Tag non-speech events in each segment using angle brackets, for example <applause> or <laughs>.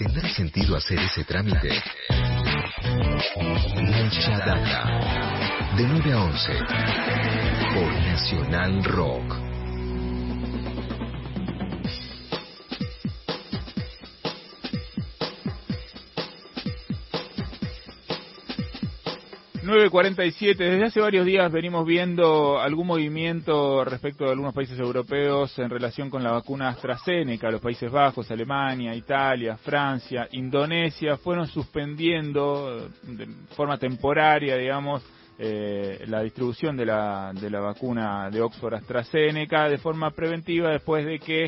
¿Tendrá sentido hacer ese trámite? Mucha data. De 9 a 11. Por Nacional Rock. 9.47, desde hace varios días venimos viendo algún movimiento respecto de algunos países europeos en relación con la vacuna AstraZeneca. Los Países Bajos, Alemania, Italia, Francia, Indonesia fueron suspendiendo de forma temporaria, digamos, eh, la distribución de la, de la vacuna de Oxford AstraZeneca de forma preventiva después de que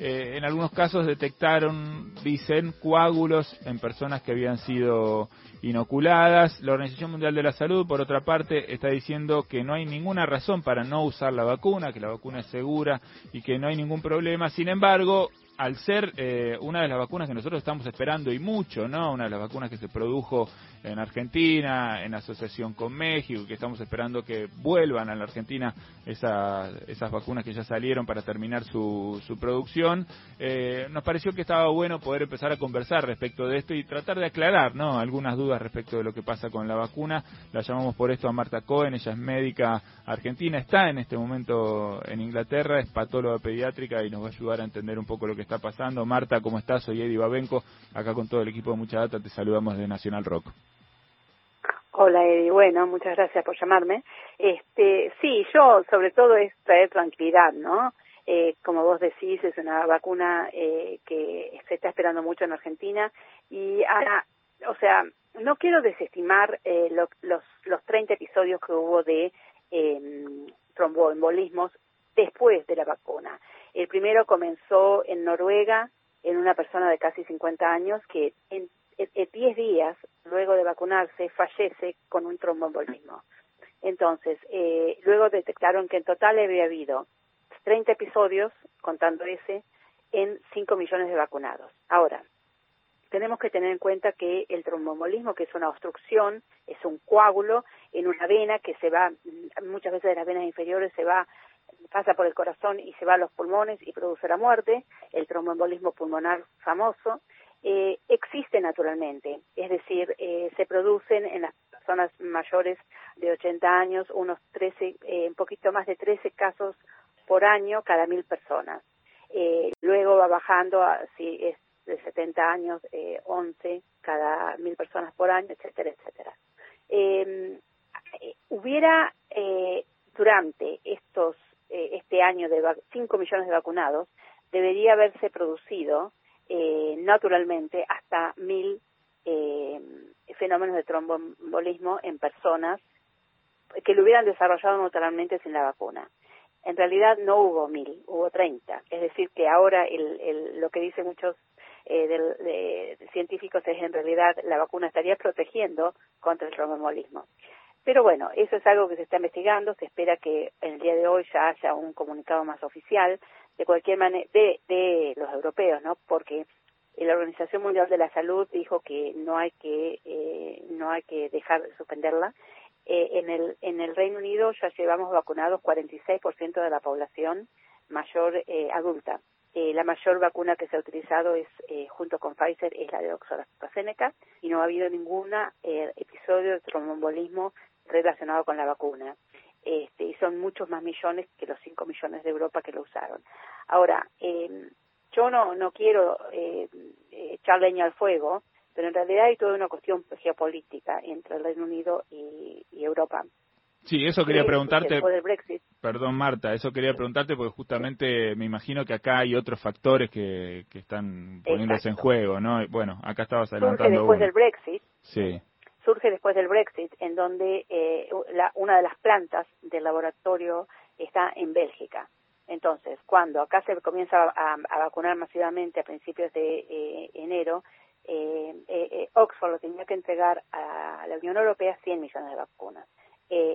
eh, en algunos casos detectaron, dicen, coágulos en personas que habían sido inoculadas. La Organización Mundial de la Salud, por otra parte, está diciendo que no hay ninguna razón para no usar la vacuna, que la vacuna es segura y que no hay ningún problema. Sin embargo, al ser eh, una de las vacunas que nosotros estamos esperando y mucho, ¿no? Una de las vacunas que se produjo en Argentina, en asociación con México, que estamos esperando que vuelvan a la Argentina esas, esas vacunas que ya salieron para terminar su, su producción, eh, nos pareció que estaba bueno poder empezar a conversar respecto de esto y tratar de aclarar, ¿no? Algunas dudas respecto de lo que pasa con la vacuna. La llamamos por esto a Marta Cohen, ella es médica argentina, está en este momento en Inglaterra, es patóloga pediátrica y nos va a ayudar a entender un poco lo que está pasando. Marta, ¿cómo estás? Soy Eddie Babenco, acá con todo el equipo de Mucha Data, te saludamos de Nacional Rock. Hola Eddie, bueno, muchas gracias por llamarme. Este, sí, yo sobre todo es traer tranquilidad, ¿no? Eh, como vos decís, es una vacuna eh, que se está esperando mucho en Argentina y ahora, o sea, no quiero desestimar eh, los, los 30 episodios que hubo de eh, tromboembolismos después de la vacuna. El primero comenzó en Noruega, en una persona de casi 50 años que en, 10 días luego de vacunarse fallece con un tromboembolismo. Entonces, eh, luego detectaron que en total había habido 30 episodios, contando ese, en 5 millones de vacunados. Ahora, tenemos que tener en cuenta que el tromboembolismo, que es una obstrucción, es un coágulo en una vena que se va, muchas veces de las venas inferiores se va pasa por el corazón y se va a los pulmones y produce la muerte, el tromboembolismo pulmonar famoso, eh, existe naturalmente, es decir, eh, se producen en las personas mayores de 80 años unos 13, eh, un poquito más de 13 casos por año cada mil personas. Eh, luego va bajando, a, si es de 70 años, eh, 11 cada mil personas por año, etcétera, etcétera. Eh, hubiera durante estos eh, este año de 5 millones de vacunados, debería haberse producido eh, naturalmente hasta mil eh, fenómenos de tromboembolismo en personas que lo hubieran desarrollado naturalmente sin la vacuna. En realidad no hubo mil, hubo 30. Es decir, que ahora el, el, lo que dicen muchos de, científicos es en realidad la vacuna estaría protegiendo contra el tromboembolismo. Pero bueno, eso es algo que se está investigando, se espera que en el día de hoy ya haya un comunicado más oficial de cualquier manera de, de los europeos, ¿no? Porque la Organización Mundial de la Salud dijo que no hay que eh, no hay que dejar de suspenderla. Eh, en el en el Reino Unido ya llevamos vacunados 46% de la población mayor eh, adulta. Eh, la mayor vacuna que se ha utilizado es eh, junto con Pfizer es la de Oxford AstraZeneca y no ha habido ningún eh, episodio de tromboembolismo relacionado con la vacuna. Este, y son muchos más millones que los 5 millones de Europa que lo usaron. Ahora, eh, yo no, no quiero eh, echar leña al fuego, pero en realidad hay toda una cuestión geopolítica entre el Reino Unido y, Europa. Sí, eso quería preguntarte. Perdón, Marta, eso quería preguntarte porque justamente me imagino que acá hay otros factores que, que están poniéndose en juego, ¿no? Bueno, acá estabas adelantando. después del Brexit. Sí surge después del Brexit, en donde eh, la, una de las plantas del laboratorio está en Bélgica. Entonces, cuando acá se comienza a, vacunar masivamente a principios de eh, enero, eh, eh, Oxford lo tenía que entregar a la Unión Europea 100 millones de vacunas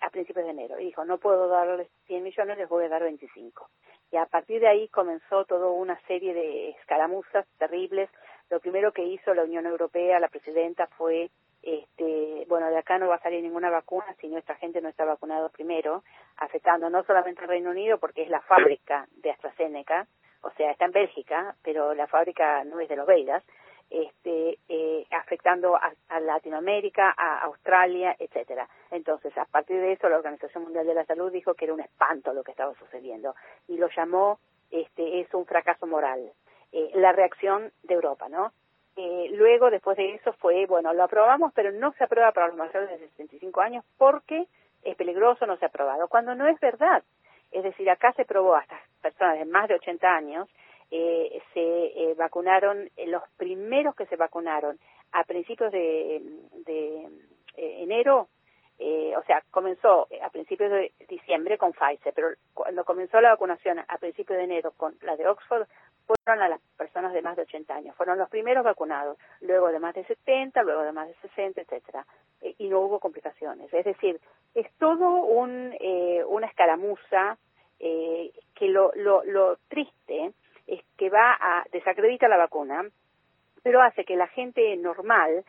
a principios de enero. Y dijo, no puedo darles 100 millones, les voy a dar 25. Y a partir de ahí comenzó toda una serie de escaramuzas terribles. Lo primero que hizo la Unión Europea, la presidenta, fue este, bueno, de acá no va a salir ninguna vacuna si nuestra gente no está vacunado primero, afectando no solamente al Reino Unido porque es la fábrica de AstraZeneca, o sea, está en Bélgica, pero la fábrica no es de los Belgas, este, eh, afectando a, Latinoamérica, a Australia, etcétera. Entonces, a partir de eso, la Organización Mundial de la Salud dijo que era un espanto lo que estaba sucediendo y lo llamó este, es un fracaso moral. Eh, la reacción de Europa, ¿no? Eh, luego, después de eso, fue, bueno, lo aprobamos, pero no se aprueba para los mayores de 65 años porque es peligroso, no se ha aprobado, cuando no es verdad. Es decir, acá se probó a estas personas de más de 80 años, eh, se eh, vacunaron, eh, los primeros que se vacunaron a principios de, de enero, o sea, comenzó a principios de diciembre con Pfizer, pero cuando comenzó la vacunación a principios de enero con la de Oxford, fueron a las personas de más de 80 años, fueron los primeros vacunados, luego de más de 70, luego de más de 60, etcétera, y no hubo complicaciones. Es decir, es todo un, una escaramuza eh, que lo, lo, lo triste es que va a desacredita la vacuna, pero hace que la gente normal,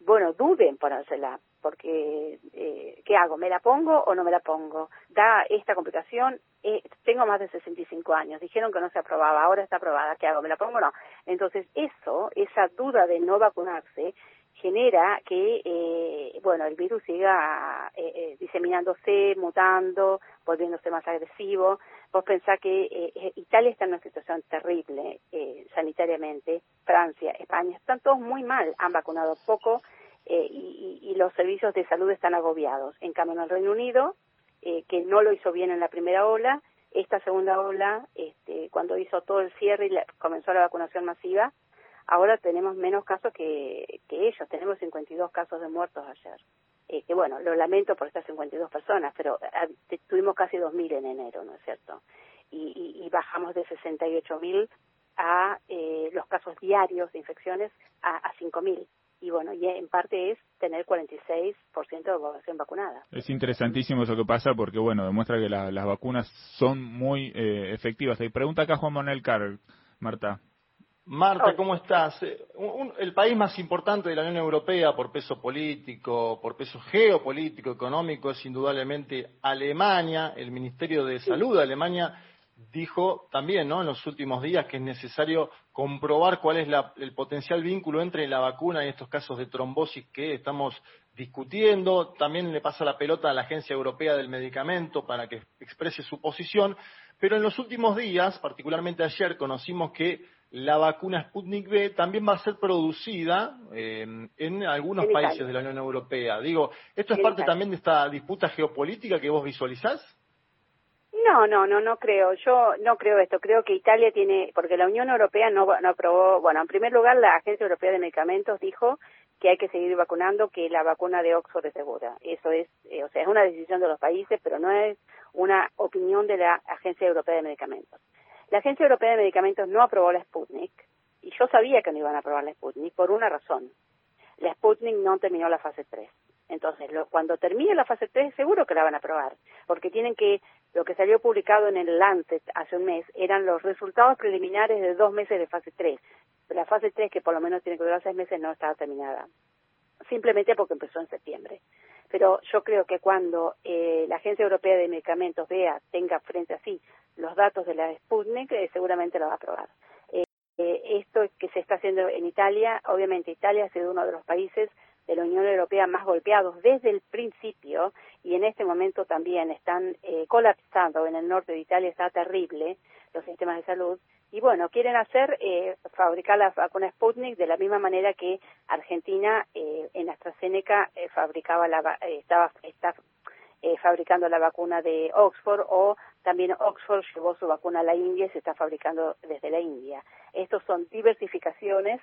bueno, duden en ponérsela, porque eh, ¿qué hago? ¿Me la pongo o no me la pongo? Da esta complicación, eh, tengo más de 65 años, dijeron que no se aprobaba, ahora está aprobada, ¿qué hago? ¿Me la pongo o no? Entonces eso, esa duda de no vacunarse, genera que, eh, bueno, el virus siga eh, eh, diseminándose, mutando, volviéndose más agresivo. Vos pensás que Italia está en una situación terrible sanitariamente, Francia, España, están todos muy mal, han vacunado poco y, y, los servicios de salud están agobiados. En cambio, en el Reino Unido, que no lo hizo bien en la primera ola, esta segunda ola, este, cuando hizo todo el cierre y comenzó la vacunación masiva, Ahora tenemos menos casos que, ellos, tenemos 52 casos de muertos ayer. Eh, que bueno, lo lamento por estas 52 personas, pero eh, tuvimos casi 2.000 en enero, ¿no es cierto? Y, y, bajamos de 68.000 a eh, los casos diarios de infecciones a, a 5.000 y bueno, y en parte es tener 46% de población vacunada. Es interesantísimo eso que pasa porque, bueno, demuestra que las vacunas son muy eh, efectivas. Y pregunta acá Juan Manuel Carr, Marta. Marta, ¿cómo estás? Eh, el país más importante de la Unión Europea por peso político, por peso geopolítico, económico, es indudablemente Alemania. El Ministerio de Salud de Alemania dijo también ¿no? en los últimos días que es necesario comprobar cuál es el potencial vínculo entre la vacuna y estos casos de trombosis que estamos discutiendo. También le pasa la pelota a la Agencia Europea del Medicamento para que exprese su posición. Pero en los últimos días, particularmente ayer, conocimos que la vacuna Sputnik V también va a ser producida eh, en algunos países de la Unión Europea. Digo, ¿esto es parte también de esta disputa geopolítica que vos visualizás? No, no, no, no creo. Yo no creo esto. Creo que Italia tiene, porque la Unión Europea no, no aprobó, bueno, en primer lugar la Agencia Europea de Medicamentos dijo que hay que seguir vacunando, que la vacuna de Oxford es segura. Eso es, eh, o sea, es una decisión de los países, pero no es una opinión de la Agencia Europea de Medicamentos. La Agencia Europea de Medicamentos no aprobó la Sputnik y yo sabía que no iban a aprobar la Sputnik por una razón. La Sputnik no terminó la fase 3. Entonces, cuando termine la fase 3, seguro que la van a aprobar, porque tienen que, lo que salió publicado en el Lancet hace un mes, eran los resultados preliminares de dos meses de fase 3. La fase 3, que por lo menos tiene que durar seis meses, no estaba terminada, simplemente porque empezó en septiembre. Pero yo creo que cuando eh, la Agencia Europea de Medicamentos vea, tenga frente a sí los datos de la Sputnik, eh, seguramente lo va a aprobar. Eh, eh, esto que se está haciendo en Italia, obviamente Italia ha sido uno de los países de la Unión Europea más golpeados desde el principio y en este momento también están colapsando en el norte de Italia, está terrible los sistemas de salud y bueno, quieren hacer, fabricar la vacuna Sputnik de la misma manera que Argentina en AstraZeneca fabricaba la, estaba, está eh, fabricando la vacuna de Oxford o también Oxford llevó su vacuna a la India y se está fabricando desde la India. Estos son diversificaciones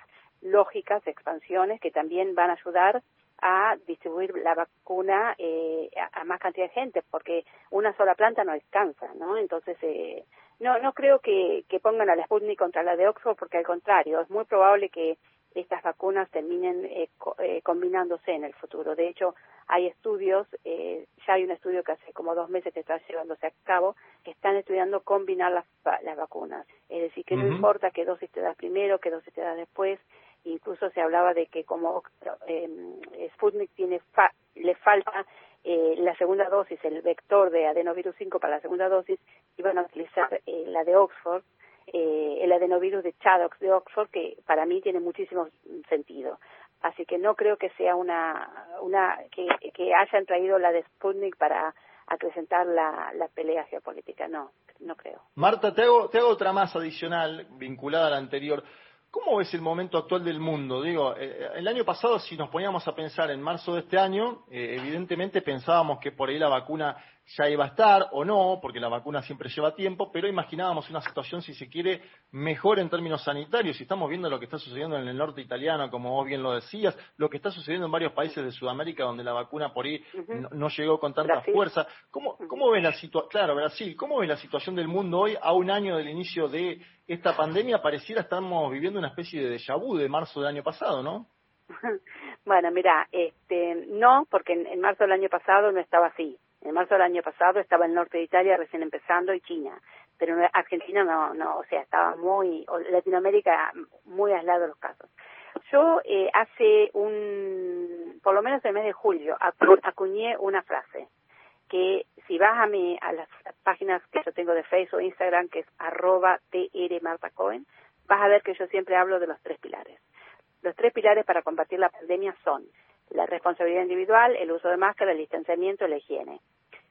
lógicas, expansiones que también van a ayudar a distribuir la vacuna eh, a, más cantidad de gente, porque una sola planta no alcanza, ¿no? Entonces, eh, no, no creo que, que pongan a la Sputnik contra la de Oxford, porque al contrario, es muy probable que estas vacunas terminen eh, eh, combinándose en el futuro. De hecho, hay estudios, eh, ya hay un estudio que hace como dos meses que está llevándose a cabo, que están estudiando combinar las, las vacunas. Es decir, que no importa qué dosis te das primero, qué dosis te das después. Incluso se hablaba de que como eh, Sputnik tiene le falta eh, la segunda dosis, el vector de adenovirus 5 para la segunda dosis, iban a utilizar la de Oxford eh, el adenovirus de Chadox de Oxford, que para mí tiene muchísimo sentido. Así que no creo que sea una, una que, que hayan traído la de Sputnik para acrecentar la, la pelea geopolítica. No, no creo. Marta, te hago, te hago otra más adicional vinculada a la anterior. ¿Cómo ves el momento actual del mundo? Digo, eh, el año pasado, si nos poníamos a pensar en marzo de este año, eh, evidentemente pensábamos que por ahí la vacuna ya iba a estar o no, porque la vacuna siempre lleva tiempo, pero imaginábamos una situación, si se quiere, mejor en términos sanitarios. Y estamos viendo lo que está sucediendo en el norte italiano, como vos bien lo decías, lo que está sucediendo en varios países de Sudamérica donde la vacuna por ahí no, llegó con tanta fuerza. ¿Cómo, cómo ves la situación? Claro, Brasil, ¿cómo ves la situación del mundo hoy a un año del inicio de esta pandemia? Pareciera estamos viviendo una especie de déjà vu de marzo del año pasado, ¿no? <laughs> Bueno, mira, este, no, porque en marzo del año pasado no estaba así. En marzo del año pasado estaba el norte de Italia recién empezando y China, pero Argentina no, no, o sea, estaba muy, Latinoamérica muy aislado los casos. Yo eh, hace un, por lo menos el mes de julio, acuñé una frase que si vas a, mi, a las páginas que yo tengo de Facebook o Instagram, que es arroba vas a ver que yo siempre hablo de los tres pilares. Los tres pilares para combatir la pandemia son la responsabilidad individual, el uso de máscara, el distanciamiento la higiene,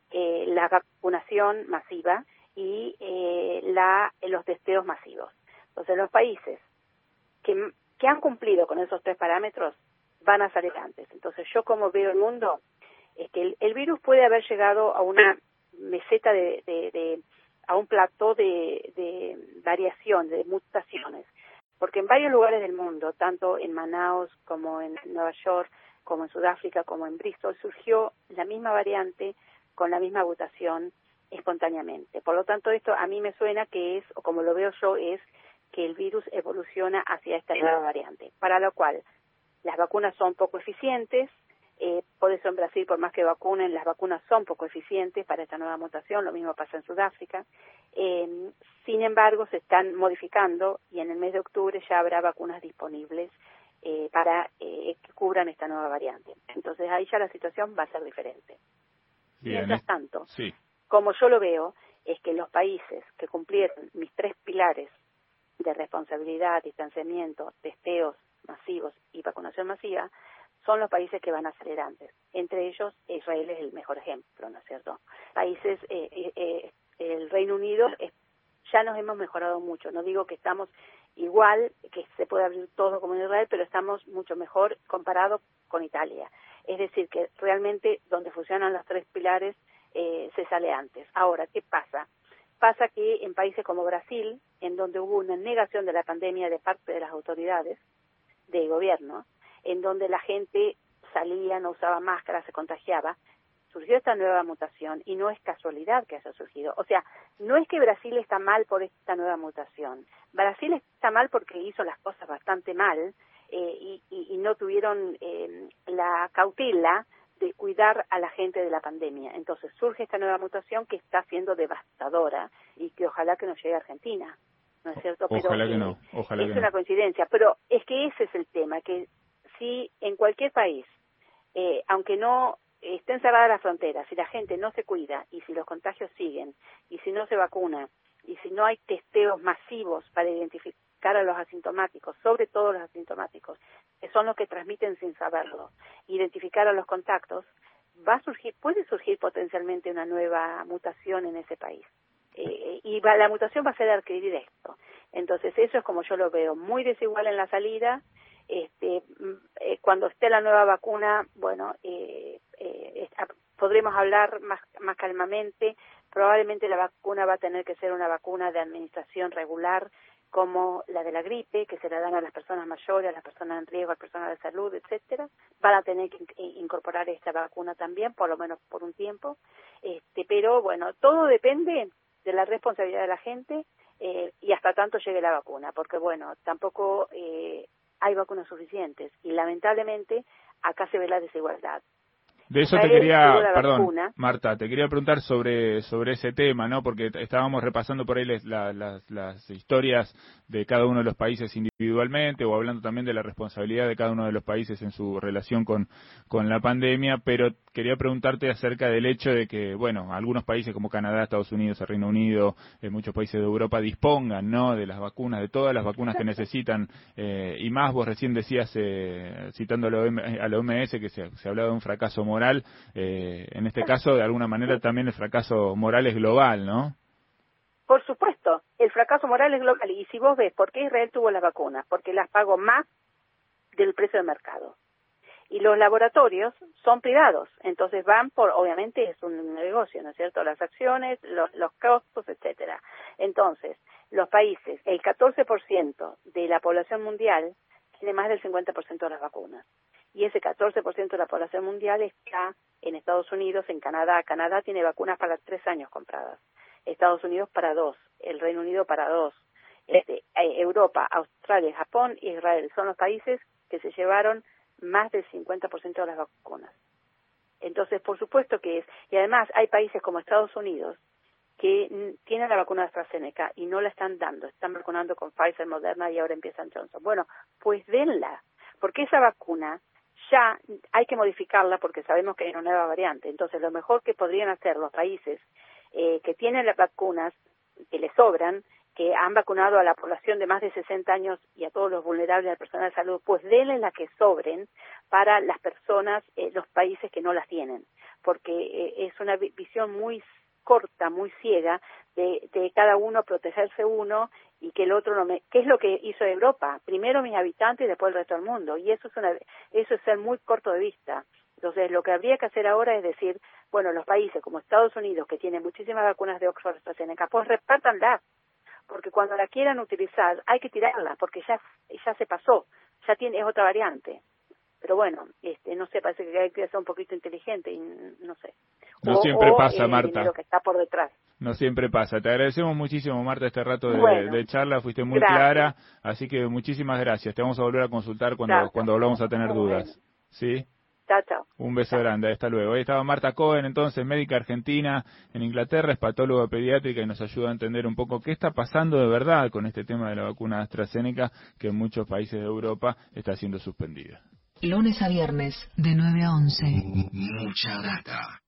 eh, la vacunación masiva y eh, la, los testeos masivos. Entonces, los países que, que han cumplido con esos tres parámetros van a salir antes. Entonces, yo como veo el mundo, es que el, virus puede haber llegado a una meseta de, de, de a un plató de, de variación, de mutaciones, porque en varios lugares del mundo, tanto en Manaus como en Nueva York, como en Sudáfrica, como en Bristol, surgió la misma variante con la misma mutación espontáneamente. Por lo tanto, esto a mí me suena que es, o como lo veo yo, es que el virus evoluciona hacia esta nueva variante, para lo cual las vacunas son poco eficientes, eh, por eso en Brasil, por más que vacunen, las vacunas son poco eficientes para esta nueva mutación, lo mismo pasa en Sudáfrica. Eh, sin embargo, se están modificando y en el mes de octubre ya habrá vacunas disponibles eh, para eh, que cubran esta nueva variante. Entonces ahí ya la situación va a ser diferente. Mientras tanto, como yo lo veo, es que los países que cumplieron mis tres pilares de responsabilidad, distanciamiento, testeos masivos y vacunación masiva, son los países que van a salir antes. Entre ellos, Israel es el mejor ejemplo, ¿no es cierto? Países, eh, eh, el Reino Unido, ya nos hemos mejorado mucho. No digo que estamos igual, que se puede abrir todo como en Israel, pero estamos mucho mejor comparado con Italia. Es decir, que realmente donde funcionan los tres pilares eh, se sale antes. Ahora, ¿qué pasa? Pasa que en países como Brasil, en donde hubo una negación de la pandemia de parte de las autoridades de gobierno, en donde la gente salía, no usaba máscara, se contagiaba, surgió esta nueva mutación y no es casualidad que haya surgido. O sea, no es que Brasil está mal por esta nueva mutación. Brasil está mal porque hizo las cosas bastante mal eh, y, no tuvieron eh, la cautela de cuidar a la gente de la pandemia. Entonces surge esta nueva mutación que está siendo devastadora y que ojalá que no llegue a Argentina. ¿No es cierto? Ojalá que no. Ojalá es una coincidencia. Pero es que ese es el tema, que si en cualquier país, eh, aunque no estén cerradas las fronteras, si la gente no se cuida y si los contagios siguen y si no se vacuna y si no hay testeos masivos para identificar a los asintomáticos, sobre todo los asintomáticos, que son los que transmiten sin saberlo, identificar a los contactos, va a surgir, puede surgir potencialmente una nueva mutación en ese país. Eh, y la mutación va a ser adquirir esto. Entonces, eso es como yo lo veo, muy desigual en la salida, este, mm, eh, cuando esté la nueva vacuna, bueno, eh, eh, podremos hablar más, más calmamente. Probablemente la vacuna va a tener que ser una vacuna de administración regular, como la de la gripe, que se la dan a las personas mayores, a las personas en riesgo, a las personas de salud, etcétera. Van a tener que incorporar esta vacuna también, por lo menos por un tiempo. Este, pero bueno, todo depende de la responsabilidad de la gente eh, y hasta tanto llegue la vacuna, porque bueno, tampoco eh, hay vacunas suficientes y lamentablemente acá se ve la desigualdad. De eso te quería, perdón, Marta, te quería preguntar sobre sobre ese tema, ¿no? Porque estábamos repasando por ahí las historias de cada uno de los países individualmente o hablando también de la responsabilidad de cada uno de los países en su relación con con la pandemia, pero quería preguntarte acerca del hecho de que, bueno, algunos países como Canadá, Estados Unidos, el Reino Unido, eh, muchos países de Europa dispongan, ¿no? De las vacunas, de todas las vacunas que necesitan eh, y más. Vos recién decías, eh, citando a la OMS, que se, se hablaba de un fracaso moral eh, en este caso, de alguna manera, también el fracaso moral es global, ¿no? Por supuesto, el fracaso moral es global. Y si vos ves por qué Israel tuvo las vacunas, porque las pagó más del precio de mercado. Y los laboratorios son privados, entonces van por, obviamente es un negocio, ¿no es cierto? Las acciones, los, los costos, etcétera. Entonces, los países, el 14% de la población mundial tiene más del 50% de las vacunas y ese 14% de la población mundial está en Estados Unidos, en Canadá. Canadá tiene vacunas para tres años compradas, Estados Unidos para dos, el Reino Unido para dos. Este, eh, Europa, Australia, Japón e Israel son los países que se llevaron más del 50% de las vacunas. Entonces, por supuesto que es, y además hay países como Estados Unidos que tienen la vacuna de AstraZeneca y no la están dando, están vacunando con Pfizer, Moderna y ahora empiezan Johnson. Bueno, pues denla, porque esa vacuna ya hay que modificarla porque sabemos que hay una nueva variante. Entonces, lo mejor que podrían hacer los países eh, que tienen las vacunas, que les sobran, que han vacunado a la población de más de 60 años y a todos los vulnerables de personal de salud, pues denle las que sobren para las personas, eh, los países que no las tienen, porque eh, es una visión muy corta, muy ciega, de, de, cada uno protegerse uno y que el otro no me... ¿Qué es lo que hizo Europa? Primero mis habitantes y después el resto del mundo. Y eso es, una, eso es ser muy corto de vista. Entonces, lo que habría que hacer ahora es decir, bueno, los países como Estados Unidos, que tienen muchísimas vacunas de Oxford AstraZeneca, pues repártanlas. Porque cuando la quieran utilizar, hay que tirarla, porque ya, ya se pasó, ya tiene, es otra variante pero bueno, este, no sé, parece que hay que ser un poquito inteligente y no sé. No siempre pasa, Marta. Lo que está por detrás. No siempre pasa. Te agradecemos muchísimo, Marta, este rato de, charla. Fuiste muy clara, así que muchísimas gracias. Te vamos a volver a consultar cuando, cuando volvamos a tener dudas. ¿Sí? Chao, chao. Un beso grande, hasta luego. Ahí estaba Marta Cohen, entonces médica argentina en Inglaterra, es patóloga pediátrica y nos ayuda a entender un poco qué está pasando de verdad con este tema de la vacuna AstraZeneca que en muchos países de Europa está siendo suspendida. Lunes a viernes, de 9 a 11. Mucha data.